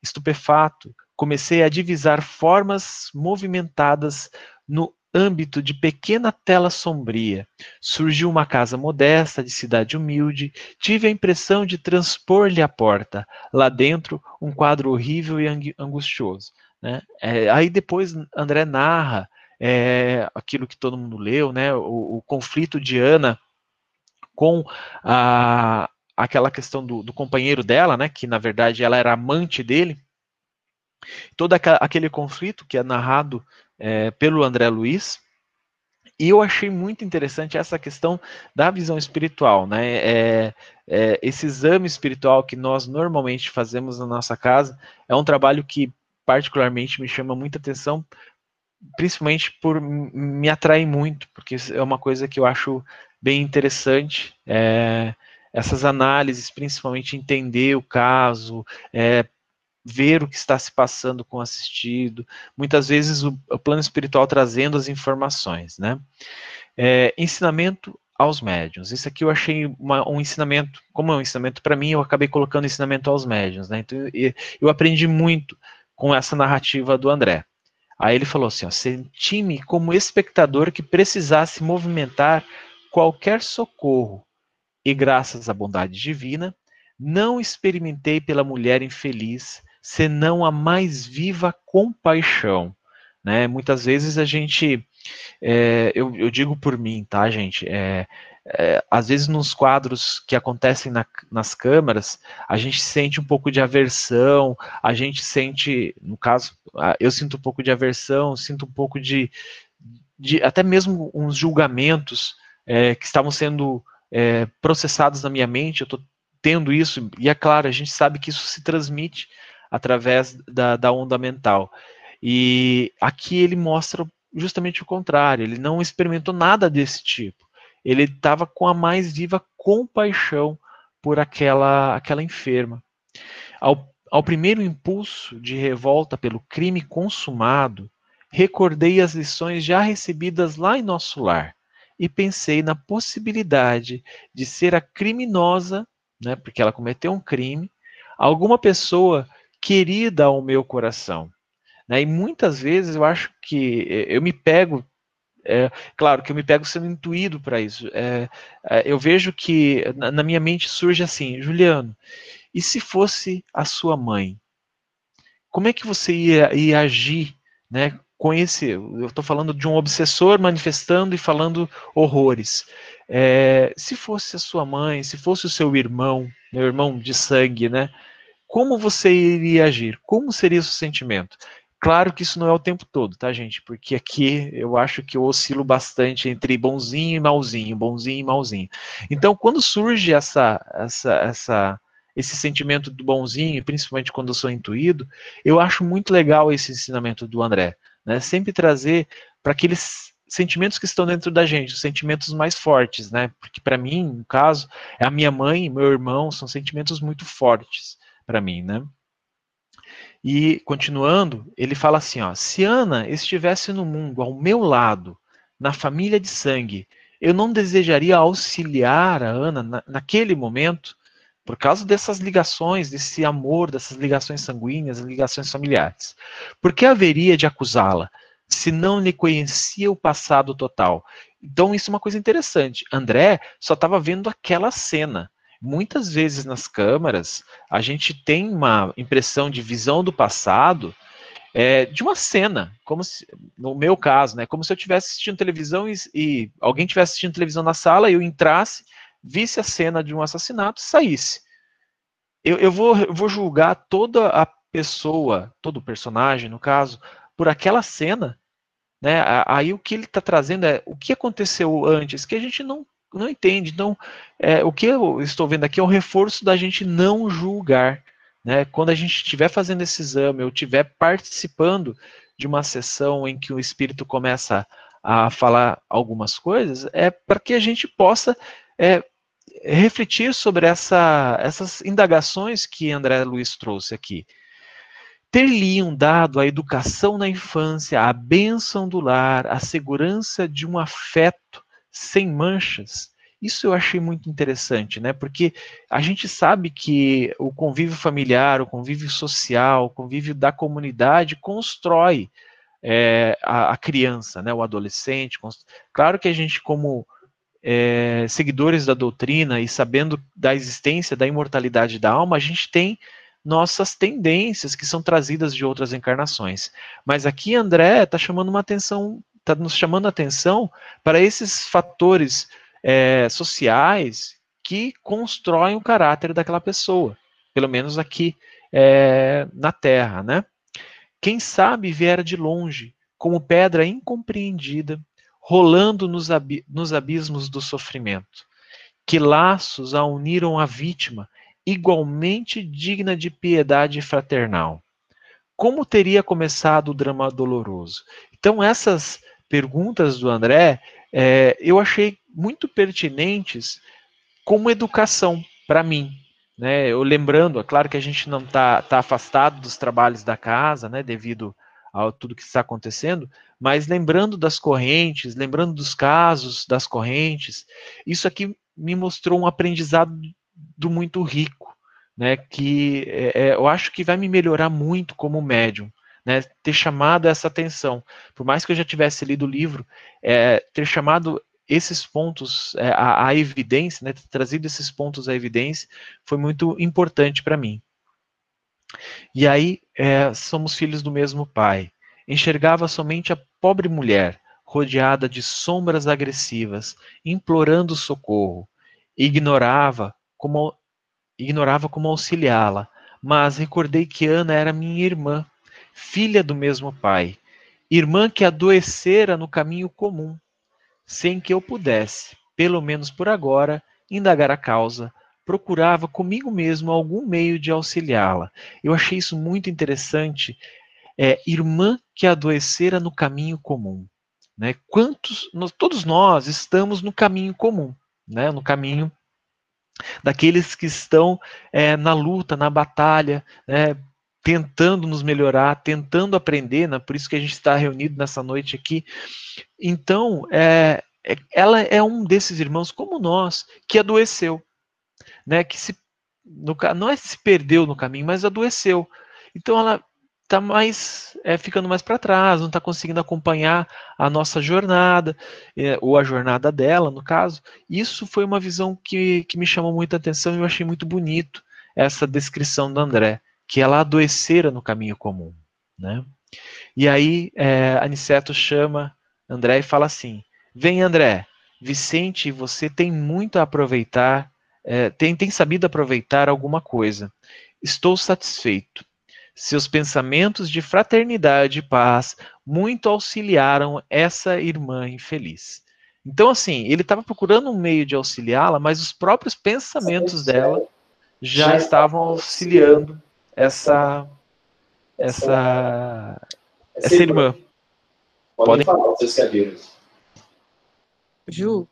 estupefato, comecei a divisar formas movimentadas no âmbito de pequena tela sombria. Surgiu uma casa modesta, de cidade humilde. Tive a impressão de transpor-lhe a porta. Lá dentro, um quadro horrível e angustioso. Né? É, aí depois André narra é, aquilo que todo mundo leu, né? o, o conflito de Ana com a, aquela questão do, do, companheiro dela, né? que na verdade ela era amante dele. Todo aquele conflito que é narrado é, pelo André Luiz. E eu achei muito interessante essa questão da visão espiritual, né? É, é, esse exame espiritual que nós normalmente fazemos na nossa casa é um trabalho que particularmente me chama muita atenção, principalmente por me atrair muito, porque é uma coisa que eu acho bem interessante. É, essas análises, principalmente entender o caso, é, ver o que está se passando com o assistido, muitas vezes o, o plano espiritual trazendo as informações, né? É, ensinamento aos médiuns. Isso aqui eu achei uma, um ensinamento, como é um ensinamento para mim, eu acabei colocando ensinamento aos médiuns, né? Então eu, eu aprendi muito com essa narrativa do André. Aí ele falou assim: senti-me como espectador que precisasse movimentar qualquer socorro, e graças à bondade divina, não experimentei pela mulher infeliz senão a mais viva compaixão. Né? Muitas vezes a gente, é, eu, eu, digo por mim, tá, gente? É, é, às vezes nos quadros que acontecem na, nas câmaras, a gente sente um pouco de aversão, a gente sente, no caso, eu sinto um pouco de aversão, sinto um pouco de, de até mesmo uns julgamentos que estavam sendo processados na minha mente, eu estou tendo isso, e é claro, a gente sabe que isso se transmite através da, da onda mental. E aqui ele mostra justamente o contrário, ele não experimentou nada desse tipo. Ele estava com a mais viva compaixão por aquela, aquela enferma. Ao, ao primeiro impulso de revolta pelo crime consumado, recordei as lições já recebidas lá em nosso lar e pensei na possibilidade de ser a criminosa, né, porque ela cometeu um crime, alguma pessoa querida ao meu coração. Né? E muitas vezes eu acho que eh, eu me pego, é, claro que eu me pego sendo intuído para isso. É, eu vejo que na, na, minha mente surge assim, Juliano, E se fosse a sua mãe? Como é que você ia, ia agir né, com esse. Eu estou falando de um obsessor manifestando e falando horrores. É, se fosse a sua mãe, se fosse o seu irmão, meu irmão de sangue, né? Como você iria agir? Como seria seu sentimento? Claro que isso não é o tempo todo, tá, gente? Porque aqui eu acho que eu oscilo bastante entre bonzinho e malzinho, bonzinho e malzinho. Então, quando surge essa, essa, essa, esse sentimento do bonzinho, principalmente quando eu sou intuído, eu acho muito legal esse ensinamento do André. Né? Sempre trazer para aqueles sentimentos que estão dentro da gente, os sentimentos mais fortes, né? Porque para mim, no caso, é a minha mãe meu irmão são sentimentos muito fortes para mim, né? E continuando, ele fala assim, ó: se Ana estivesse no mundo ao meu lado, na família de sangue, eu não desejaria auxiliar a Ana na, naquele momento, por causa dessas ligações, desse amor, dessas ligações sanguíneas, ligações familiares. Por que haveria de acusá-la, se não lhe conhecia o passado total? Então, isso é uma coisa interessante. André só estava vendo aquela cena. Muitas vezes nas câmaras, a gente tem uma impressão de visão do passado é, de uma cena, como se, no meu caso, né, como se eu estivesse assistindo televisão e, e alguém estivesse assistindo televisão na sala e eu entrasse visse a cena de um assassinato e saísse. Eu, eu, vou, eu vou julgar toda a pessoa, todo o personagem, no caso, por aquela cena. Né? Aí o que ele está trazendo é o que aconteceu antes, que a gente não, não entende. Então, é, o que eu estou vendo aqui é o reforço da gente não julgar. Né? Quando a gente estiver fazendo esse exame ou estiver participando de uma sessão em que o espírito começa a falar algumas coisas, é para que a gente possa é, refletir sobre essa, essas indagações que André Luiz trouxe aqui. Ter-lhe-iam dado a educação na infância, a bênção do lar, a segurança de um afeto sem manchas. Isso eu achei muito interessante, né? Porque a gente sabe que o convívio familiar, o convívio social, o convívio da comunidade constrói é, a, a, criança, né? O adolescente. Claro que a gente, como é, seguidores da doutrina e sabendo da existência da imortalidade da alma, a gente tem nossas tendências que são trazidas de outras encarnações. Mas aqui André está chamando uma atenção, está nos chamando a atenção para esses fatores é, sociais que constroem o caráter daquela pessoa, pelo menos aqui é, na Terra, né? Quem sabe viera de longe, como pedra incompreendida, rolando nos, nos abismos do sofrimento. Que laços a uniram a vítima, igualmente digna de piedade fraternal. Como teria começado o drama doloroso? Então, essas perguntas do André, é, eu achei muito pertinentes como educação para mim. Né? Eu lembrando, é claro que a gente não está tá afastado dos trabalhos da casa, né, devido a tudo que está acontecendo, mas lembrando das correntes, lembrando dos casos das correntes, isso aqui me mostrou um aprendizado do muito rico, né, que é, é, eu acho que vai me melhorar muito como médium, né, ter chamado essa atenção, por mais que eu já tivesse lido o livro, é, ter chamado esses pontos é, à, à, evidência, né, ter trazido esses pontos à evidência, foi muito importante para mim. E aí, é, somos filhos do mesmo pai enxergava somente a pobre mulher, rodeada de sombras agressivas, implorando socorro. Ignorava como, ignorava como auxiliá-la, mas recordei que Ana era minha irmã, filha do mesmo pai, irmã que adoecera no caminho comum, sem que eu pudesse, pelo menos por agora, indagar a causa, procurava comigo mesmo algum meio de auxiliá-la. Eu achei isso muito interessante, é, irmã que adoecera no caminho comum. Né? Quantos, nós, todos nós estamos no caminho comum, né? no caminho daqueles que estão é, na luta, na batalha, né? Tentando nos melhorar, tentando aprender, né? por isso que a gente está reunido nessa noite aqui. Então, é, é, ela é um desses irmãos como nós que adoeceu, né? que se, no, não é se perdeu no caminho, mas adoeceu. Então ela está mais é, ficando mais para trás, não está conseguindo acompanhar a nossa jornada, é, ou a jornada dela, no caso. Isso foi uma visão que, que me chamou muita atenção e eu achei muito bonito essa descrição do André, que ela adoecera no caminho comum, né? E aí é, Aniceto chama André e fala assim: Vem, André, Vicente, você tem muito a aproveitar, é, tem, tem sabido aproveitar alguma coisa. Estou satisfeito. Seus pensamentos de fraternidade e paz muito auxiliaram essa irmã infeliz. Então, assim, ele estava procurando um meio de auxiliá-la, mas os próprios pensamentos dela já estavam auxiliando essa essa essa irmã. Podem falar, vocês querem. Ju,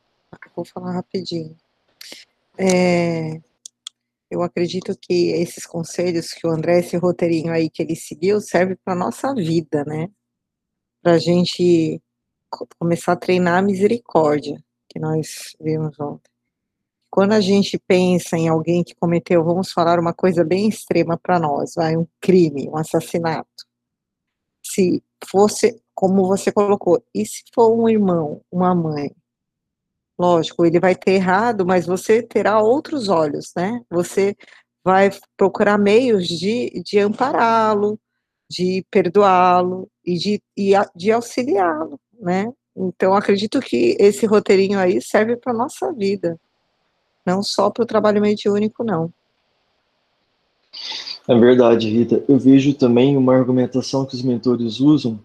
vou falar rapidinho. É, eu acredito que esses conselhos que o André, esse roteirinho aí que ele seguiu, serve para nossa vida, né? Para a gente começar a treinar a misericórdia, que nós vimos ontem. Quando a gente pensa em alguém que cometeu, vamos falar uma coisa bem extrema para nós, vai, um crime, um assassinato. Se fosse, como você colocou, e se for um irmão, uma mãe, Lógico, ele vai ter errado, mas você terá outros olhos, né? Você vai procurar meios de, de ampará-lo, de perdoá-lo e de, e de auxiliá-lo, né? Então, acredito que esse roteirinho aí serve para nossa vida, não só para o trabalho mediúnico, não. É verdade, Rita. Eu vejo também uma argumentação que os mentores usam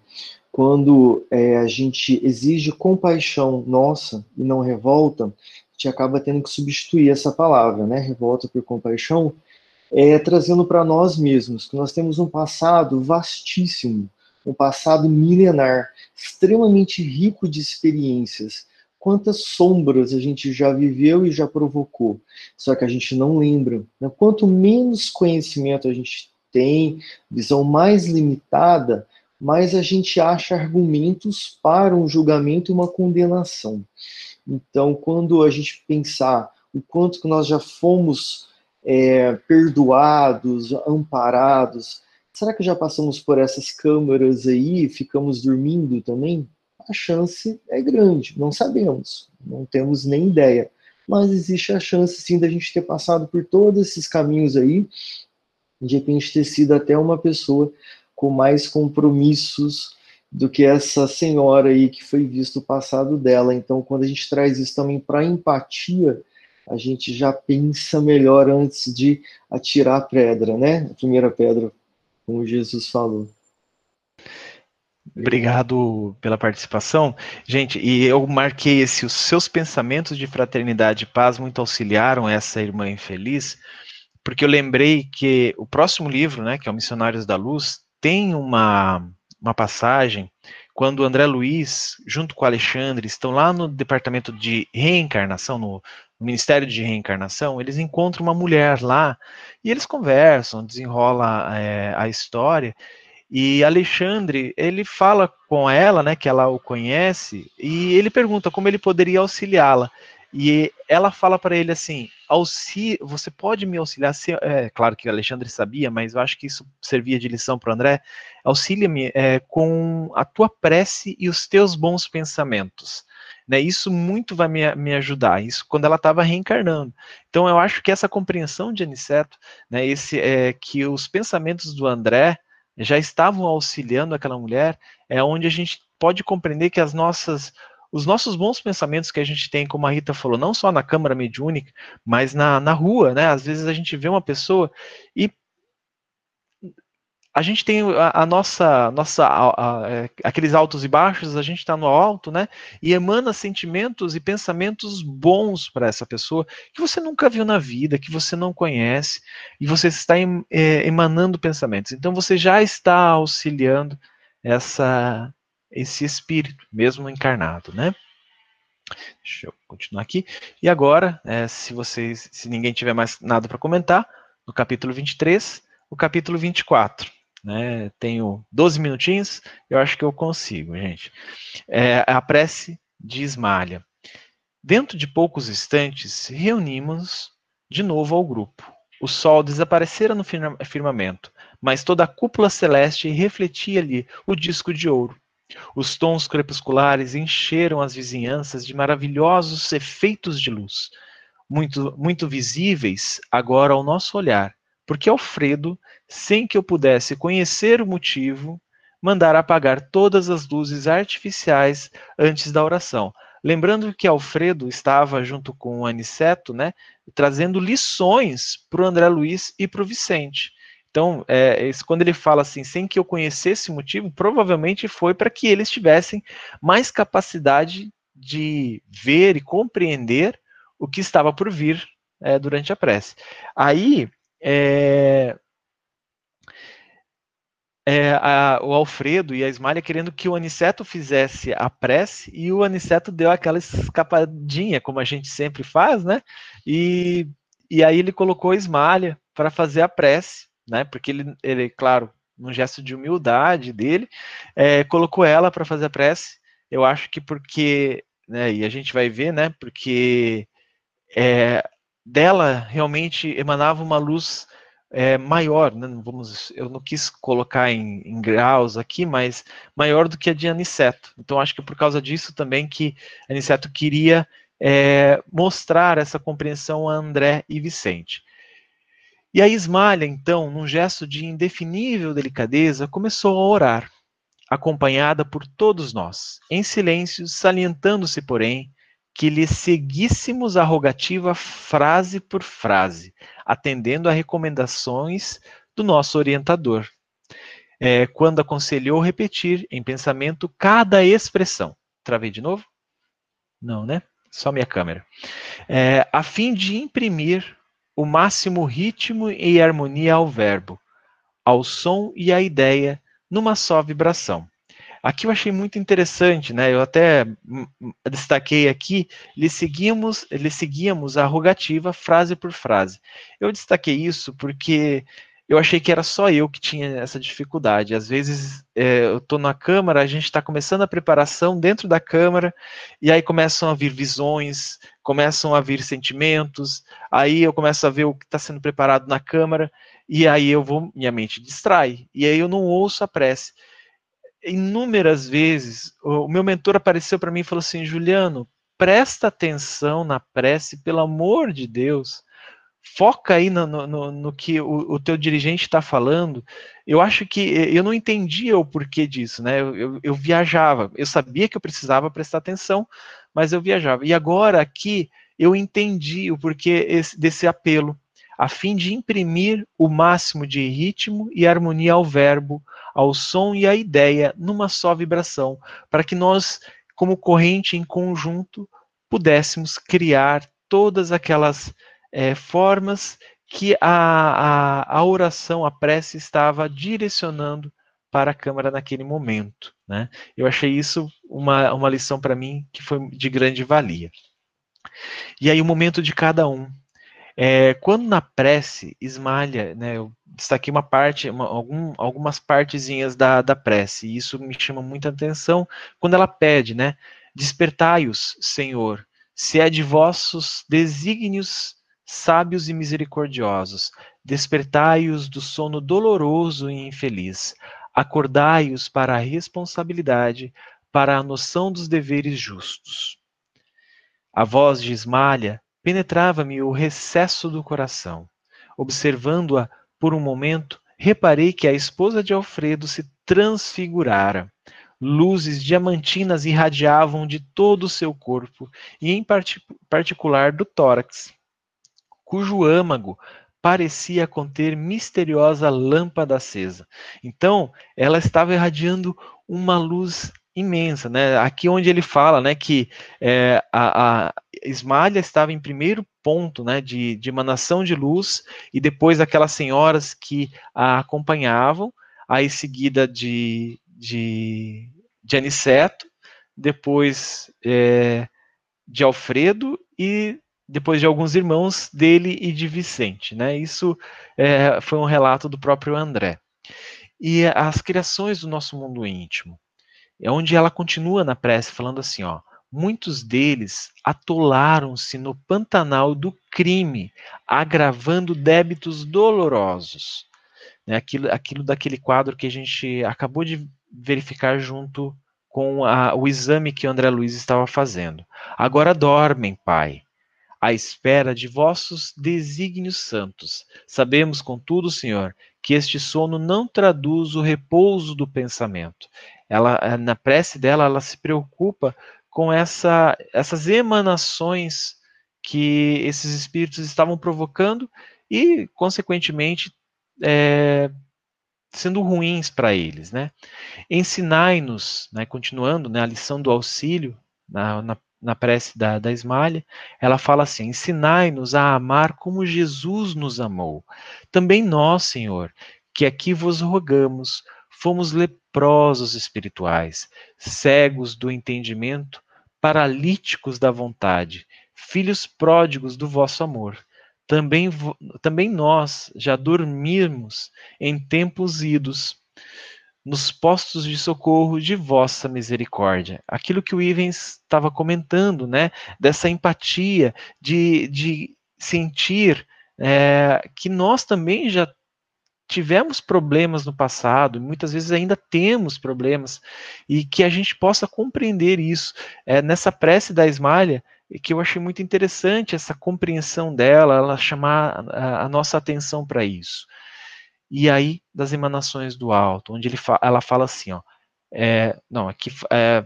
quando é, a gente exige compaixão nossa e não revolta, a gente acaba tendo que substituir essa palavra, né? Revolta por compaixão, é, trazendo para nós mesmos que nós temos um passado vastíssimo, um passado milenar, extremamente rico de experiências. Quantas sombras a gente já viveu e já provocou, só que a gente não lembra. Né? Quanto menos conhecimento a gente tem, visão mais limitada, mas a gente acha argumentos para um julgamento e uma condenação. Então, quando a gente pensar o quanto que nós já fomos é, perdoados, amparados, será que já passamos por essas câmaras aí e ficamos dormindo também? A chance é grande, não sabemos, não temos nem ideia. Mas existe a chance sim da gente ter passado por todos esses caminhos aí, de repente ter sido até uma pessoa com mais compromissos do que essa senhora aí que foi visto o passado dela. Então, quando a gente traz isso também para empatia, a gente já pensa melhor antes de atirar a pedra, né? A primeira pedra, como Jesus falou. Obrigado pela participação. Gente, e eu marquei esse, os seus pensamentos de fraternidade e paz muito auxiliaram essa irmã infeliz, porque eu lembrei que o próximo livro, né, que é o Missionários da Luz, tem uma, uma passagem quando André Luiz, junto com Alexandre, estão lá no departamento de reencarnação, no, no Ministério de Reencarnação, eles encontram uma mulher lá e eles conversam, desenrola é, a história. E Alexandre, ele fala com ela, né, que ela o conhece, e ele pergunta como ele poderia auxiliá-la. E ela fala para ele assim: auxílio, você pode me auxiliar? Se, é claro que Alexandre sabia, mas eu acho que isso servia de lição para André. Auxilia-me é, com a tua prece e os teus bons pensamentos. Né, isso muito vai me, me ajudar. Isso quando ela estava reencarnando. Então eu acho que essa compreensão de Aniceto, né, esse é que os pensamentos do André já estavam auxiliando aquela mulher, é onde a gente pode compreender que as nossas os nossos bons pensamentos que a gente tem, como a Rita falou, não só na câmara mediúnica, mas na, na rua, né? Às vezes a gente vê uma pessoa e a gente tem a, a nossa, nossa a, a, é, aqueles altos e baixos, a gente está no alto, né? E emana sentimentos e pensamentos bons para essa pessoa que você nunca viu na vida, que você não conhece, e você está em, é, emanando pensamentos. Então você já está auxiliando essa esse espírito, mesmo encarnado, né? Deixa eu continuar aqui. E agora, é, se vocês, se ninguém tiver mais nada para comentar, no capítulo 23, o capítulo 24. Né, tenho 12 minutinhos, eu acho que eu consigo, gente. É, a prece de Ismalha. Dentro de poucos instantes, reunimos de novo ao grupo. O sol desaparecera no firmamento, mas toda a cúpula celeste refletia ali o disco de ouro os tons crepusculares encheram as vizinhanças de maravilhosos efeitos de luz, muito, muito visíveis agora ao nosso olhar, porque Alfredo, sem que eu pudesse conhecer o motivo, mandara apagar todas as luzes artificiais antes da oração. Lembrando que Alfredo estava junto com o Aniceto, né, trazendo lições para o André Luiz e para o Vicente. Então, é, quando ele fala assim, sem que eu conhecesse o motivo, provavelmente foi para que eles tivessem mais capacidade de ver e compreender o que estava por vir é, durante a prece. Aí, é, é, a, o Alfredo e a Ismália querendo que o Aniceto fizesse a prece e o Aniceto deu aquela escapadinha, como a gente sempre faz, né? E, e aí ele colocou a para fazer a prece, né? Porque ele, ele claro, num gesto de humildade dele, é, colocou ela para fazer a prece. Eu acho que porque, né, e a gente vai ver, né? Porque é, dela realmente emanava uma luz é, maior, né? vamos, eu não quis colocar em, em, graus aqui, mas maior do que a de Aniceto. Então acho que por causa disso também que Aniceto queria é, mostrar essa compreensão a André e Vicente. E a Ismalha, então, num gesto de indefinível delicadeza, começou a orar, acompanhada por todos nós, em silêncio, salientando-se, porém, que lhe seguíssemos a rogativa frase por frase, atendendo a recomendações do nosso orientador, é, quando aconselhou repetir em pensamento cada expressão. Travei de novo? Não, né? Só minha câmera. É, a fim de imprimir o máximo ritmo e harmonia ao verbo, ao som e à ideia, numa só vibração. Aqui eu achei muito interessante, né? Eu até destaquei aqui, lhe seguimos, lhe seguíamos a rogativa frase por frase. Eu destaquei isso porque eu achei que era só eu que tinha essa dificuldade. Às vezes é, eu estou na câmara, a gente está começando a preparação dentro da câmara, e aí começam a vir visões, começam a vir sentimentos, aí eu começo a ver o que está sendo preparado na câmara, e aí eu vou, minha mente distrai, e aí eu não ouço a prece inúmeras vezes, o meu mentor apareceu para mim e falou assim: Juliano, presta atenção na prece, pelo amor de Deus. Foca aí no, no, no que o, o, teu dirigente está falando. Eu acho que eu não entendia o porquê disso, né? Eu, eu, eu viajava, eu sabia que eu precisava prestar atenção, mas eu viajava. E agora aqui eu entendi o porquê esse, desse apelo, a fim de imprimir o máximo de ritmo e harmonia ao verbo, ao som e à ideia numa só vibração, para que nós, como corrente em conjunto, pudéssemos criar todas aquelas é, formas que a, a, a, oração, a prece estava direcionando para a Câmara naquele momento. Né? Eu achei isso uma, uma lição para mim que foi de grande valia. E aí o momento de cada um. É, quando na prece esmalha, né, eu destaquei uma parte, uma, algum, algumas partezinhas da, da prece, e isso me chama muita atenção quando ela pede, né, despertai-os, Senhor, se é de vossos desígnios sábios e misericordiosos, despertai-os do sono doloroso e infeliz, acordai-os para a responsabilidade, para a noção dos deveres justos. A voz de Ismalha penetrava-me o recesso do coração. Observando-a por um momento, reparei que a esposa de Alfredo se transfigurara. Luzes diamantinas irradiavam de todo o seu corpo, e em part particular do tórax, cujo âmago parecia conter misteriosa lâmpada acesa. Então, ela estava irradiando uma luz imensa, né? Aqui onde ele fala, né, que é, a, a Esmalha estava em primeiro ponto, né, de, de emanação de luz, e depois aquelas senhoras que a acompanhavam, aí seguida de, de, de Aniceto, depois é, de Alfredo e depois de alguns irmãos dele e de Vicente, né? Isso é, foi um relato do próprio André. E as criações do nosso mundo íntimo é onde ela continua na prece falando assim, ó, muitos deles atolaram-se no pantanal do crime, agravando débitos dolorosos. Né, aquilo, aquilo daquele quadro que a gente acabou de verificar junto com a, o exame que o André Luiz estava fazendo. Agora dormem, Pai. à espera de vossos desígnios santos. Sabemos, contudo, Senhor, que este sono não traduz o repouso do pensamento. Ela, eh, na prece dela, ela se preocupa com essa, essas emanações que esses espíritos estavam provocando e, consequentemente, é, sendo ruins para eles, né? Ensinai-nos, né, continuando, né, a lição do auxílio, na, na, na prece da, da Esmalha, ela fala assim, ensinai-nos a amar como Jesus nos amou. Também nós, Senhor, que aqui vos rogamos, fomos leprosos espirituais, cegos do entendimento, paralíticos da vontade, filhos pródigos do vosso amor também, também nós já dormimos em tempos idos, nos postos de socorro de vossa misericórdia. Aquilo que o Ivens estava comentando, né? Dessa empatia, de, de sentir é, que nós também já tivemos problemas no passado, muitas vezes ainda temos problemas, e que a gente possa compreender isso. É, nessa prece da Esmalha, que eu achei muito interessante essa compreensão dela, ela chamar a, a nossa atenção para isso. E aí, das emanações do alto, onde ele fa ela fala assim, ó, é, não, aqui é,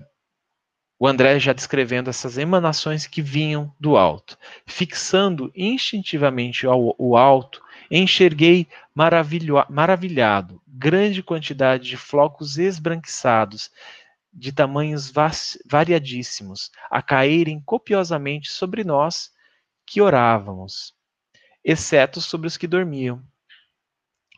o André já descrevendo essas emanações que vinham do alto. Fixando instintivamente o alto, enxerguei maravilhado grande quantidade de flocos esbranquiçados de tamanhos variadíssimos, a caírem copiosamente sobre nós que orávamos, exceto sobre os que dormiam.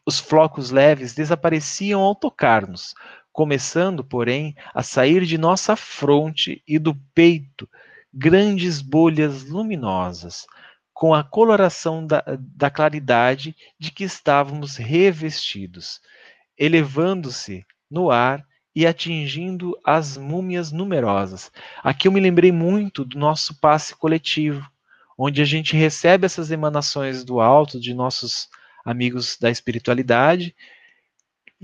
Os flocos leves desapareciam ao tocar-nos, começando, porém, a sair de nossa fronte e do peito grandes bolhas luminosas, com a coloração da, da claridade de que estávamos revestidos, elevando-se no ar e atingindo as múmias numerosas. Aqui eu me lembrei muito do nosso passe coletivo, onde a gente recebe essas emanações do alto de nossos amigos da espiritualidade,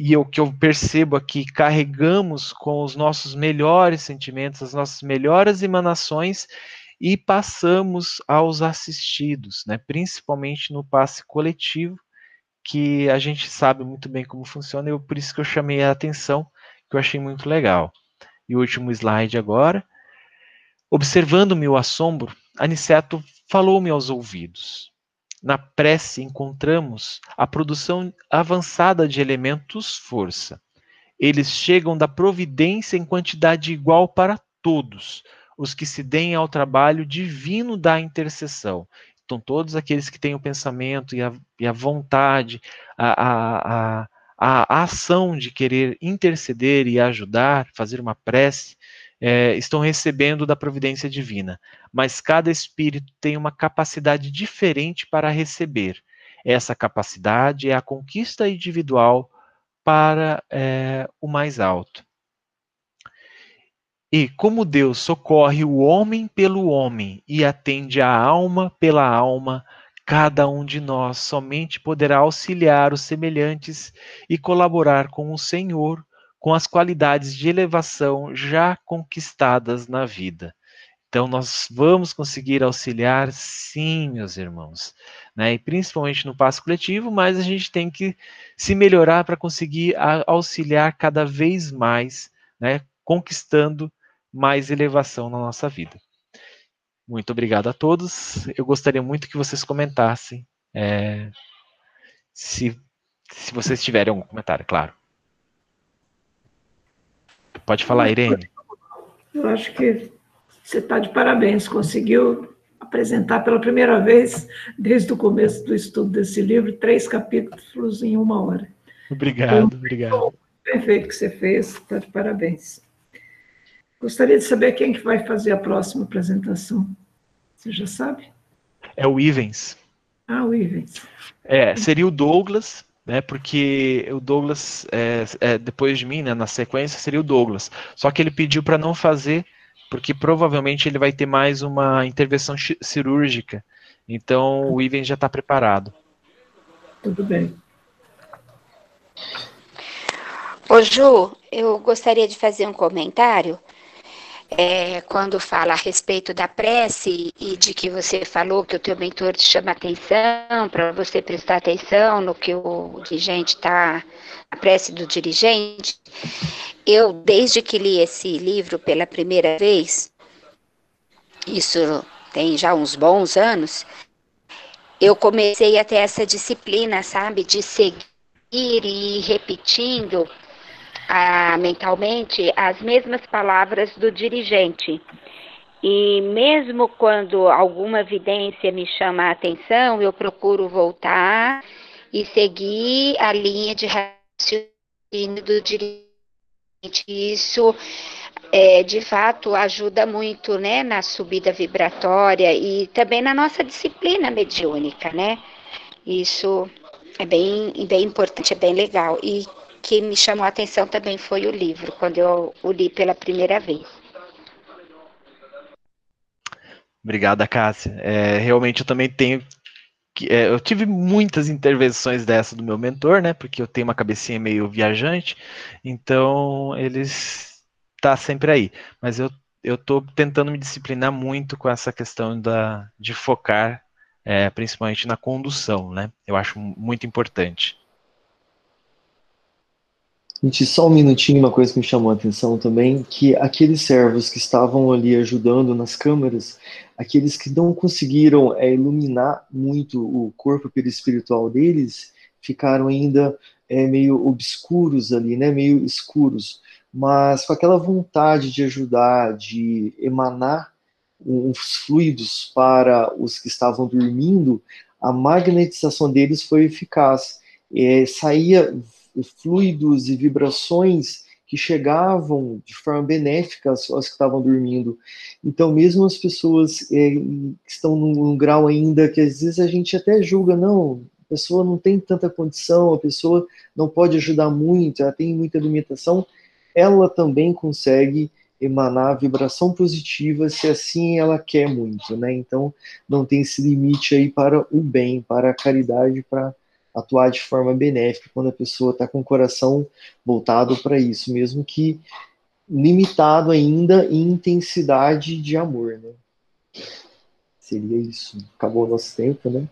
e o que eu percebo aqui, carregamos com os nossos melhores sentimentos, as nossas melhores emanações e passamos aos assistidos, né? principalmente no passe coletivo, que a gente sabe muito bem como funciona, e por isso que eu chamei a atenção que eu achei muito legal. E o último slide agora. Observando meu assombro, Aniceto falou-me aos ouvidos. Na prece encontramos a produção avançada de elementos força. Eles chegam da providência em quantidade igual para todos, os que se deem ao trabalho divino da intercessão. Então, todos aqueles que têm o pensamento e a, e a vontade, a, a, a ação de querer interceder e ajudar, fazer uma prece, é, estão recebendo da providência divina. Mas cada espírito tem uma capacidade diferente para receber. Essa capacidade é a conquista individual para é, o mais alto. E como Deus socorre o homem pelo homem e atende a alma pela alma, Cada um de nós somente poderá auxiliar os semelhantes e colaborar com o Senhor com as qualidades de elevação já conquistadas na vida. Então, nós vamos conseguir auxiliar, sim, meus irmãos, né? e principalmente no passo coletivo, mas a gente tem que se melhorar para conseguir auxiliar cada vez mais, né? conquistando mais elevação na nossa vida. Muito obrigado a todos. Eu gostaria muito que vocês comentassem, é, se, se vocês tiverem algum comentário, claro. Pode falar, Irene. Eu acho que você está de parabéns, conseguiu apresentar pela primeira vez, desde o começo do estudo desse livro, três capítulos em uma hora. Obrigado, então, obrigado. Perfeito que você fez, está de parabéns. Gostaria de saber quem que vai fazer a próxima apresentação. Você já sabe? É o Ivens. Ah, o Ivens. É, seria o Douglas, né? Porque o Douglas, é, é, depois de mim, né, na sequência, seria o Douglas. Só que ele pediu para não fazer, porque provavelmente ele vai ter mais uma intervenção cirúrgica. Então o Ivens já está preparado. Tudo bem. Ô Ju, eu gostaria de fazer um comentário. É, quando fala a respeito da prece e de que você falou que o teu mentor te chama atenção para você prestar atenção no que o dirigente está, a prece do dirigente, eu, desde que li esse livro pela primeira vez, isso tem já uns bons anos, eu comecei a ter essa disciplina, sabe, de seguir e ir repetindo mentalmente as mesmas palavras do dirigente. E mesmo quando alguma evidência me chama a atenção, eu procuro voltar e seguir a linha de raciocínio do dirigente. Isso, é, de fato, ajuda muito né, na subida vibratória e também na nossa disciplina mediúnica, né? Isso é bem, bem importante, é bem legal. E que me chamou a atenção também foi o livro, quando eu o li pela primeira vez. Obrigada, Cássia. É, realmente eu também tenho. É, eu tive muitas intervenções dessa do meu mentor, né? Porque eu tenho uma cabecinha meio viajante, então eles tá sempre aí. Mas eu eu estou tentando me disciplinar muito com essa questão da, de focar, é, principalmente na condução, né? Eu acho muito importante. Gente, só um minutinho, uma coisa que me chamou a atenção também, que aqueles servos que estavam ali ajudando nas câmeras, aqueles que não conseguiram é, iluminar muito o corpo espiritual deles, ficaram ainda é, meio obscuros ali, né, meio escuros, mas com aquela vontade de ajudar, de emanar uns fluidos para os que estavam dormindo, a magnetização deles foi eficaz. É, saía fluidos e vibrações que chegavam de forma benéfica às, às que estavam dormindo. Então, mesmo as pessoas é, que estão num, num, grau ainda que às vezes a gente até julga, não, a pessoa não tem tanta condição, a pessoa não pode ajudar muito, ela tem muita limitação, ela também consegue emanar vibração positiva se assim ela quer muito, né? Então, não tem esse limite aí para o bem, para a caridade, para atuar de forma benéfica quando a pessoa está com o coração voltado para isso, mesmo que limitado ainda em intensidade de amor, né? Seria isso. Acabou o nosso tempo, né?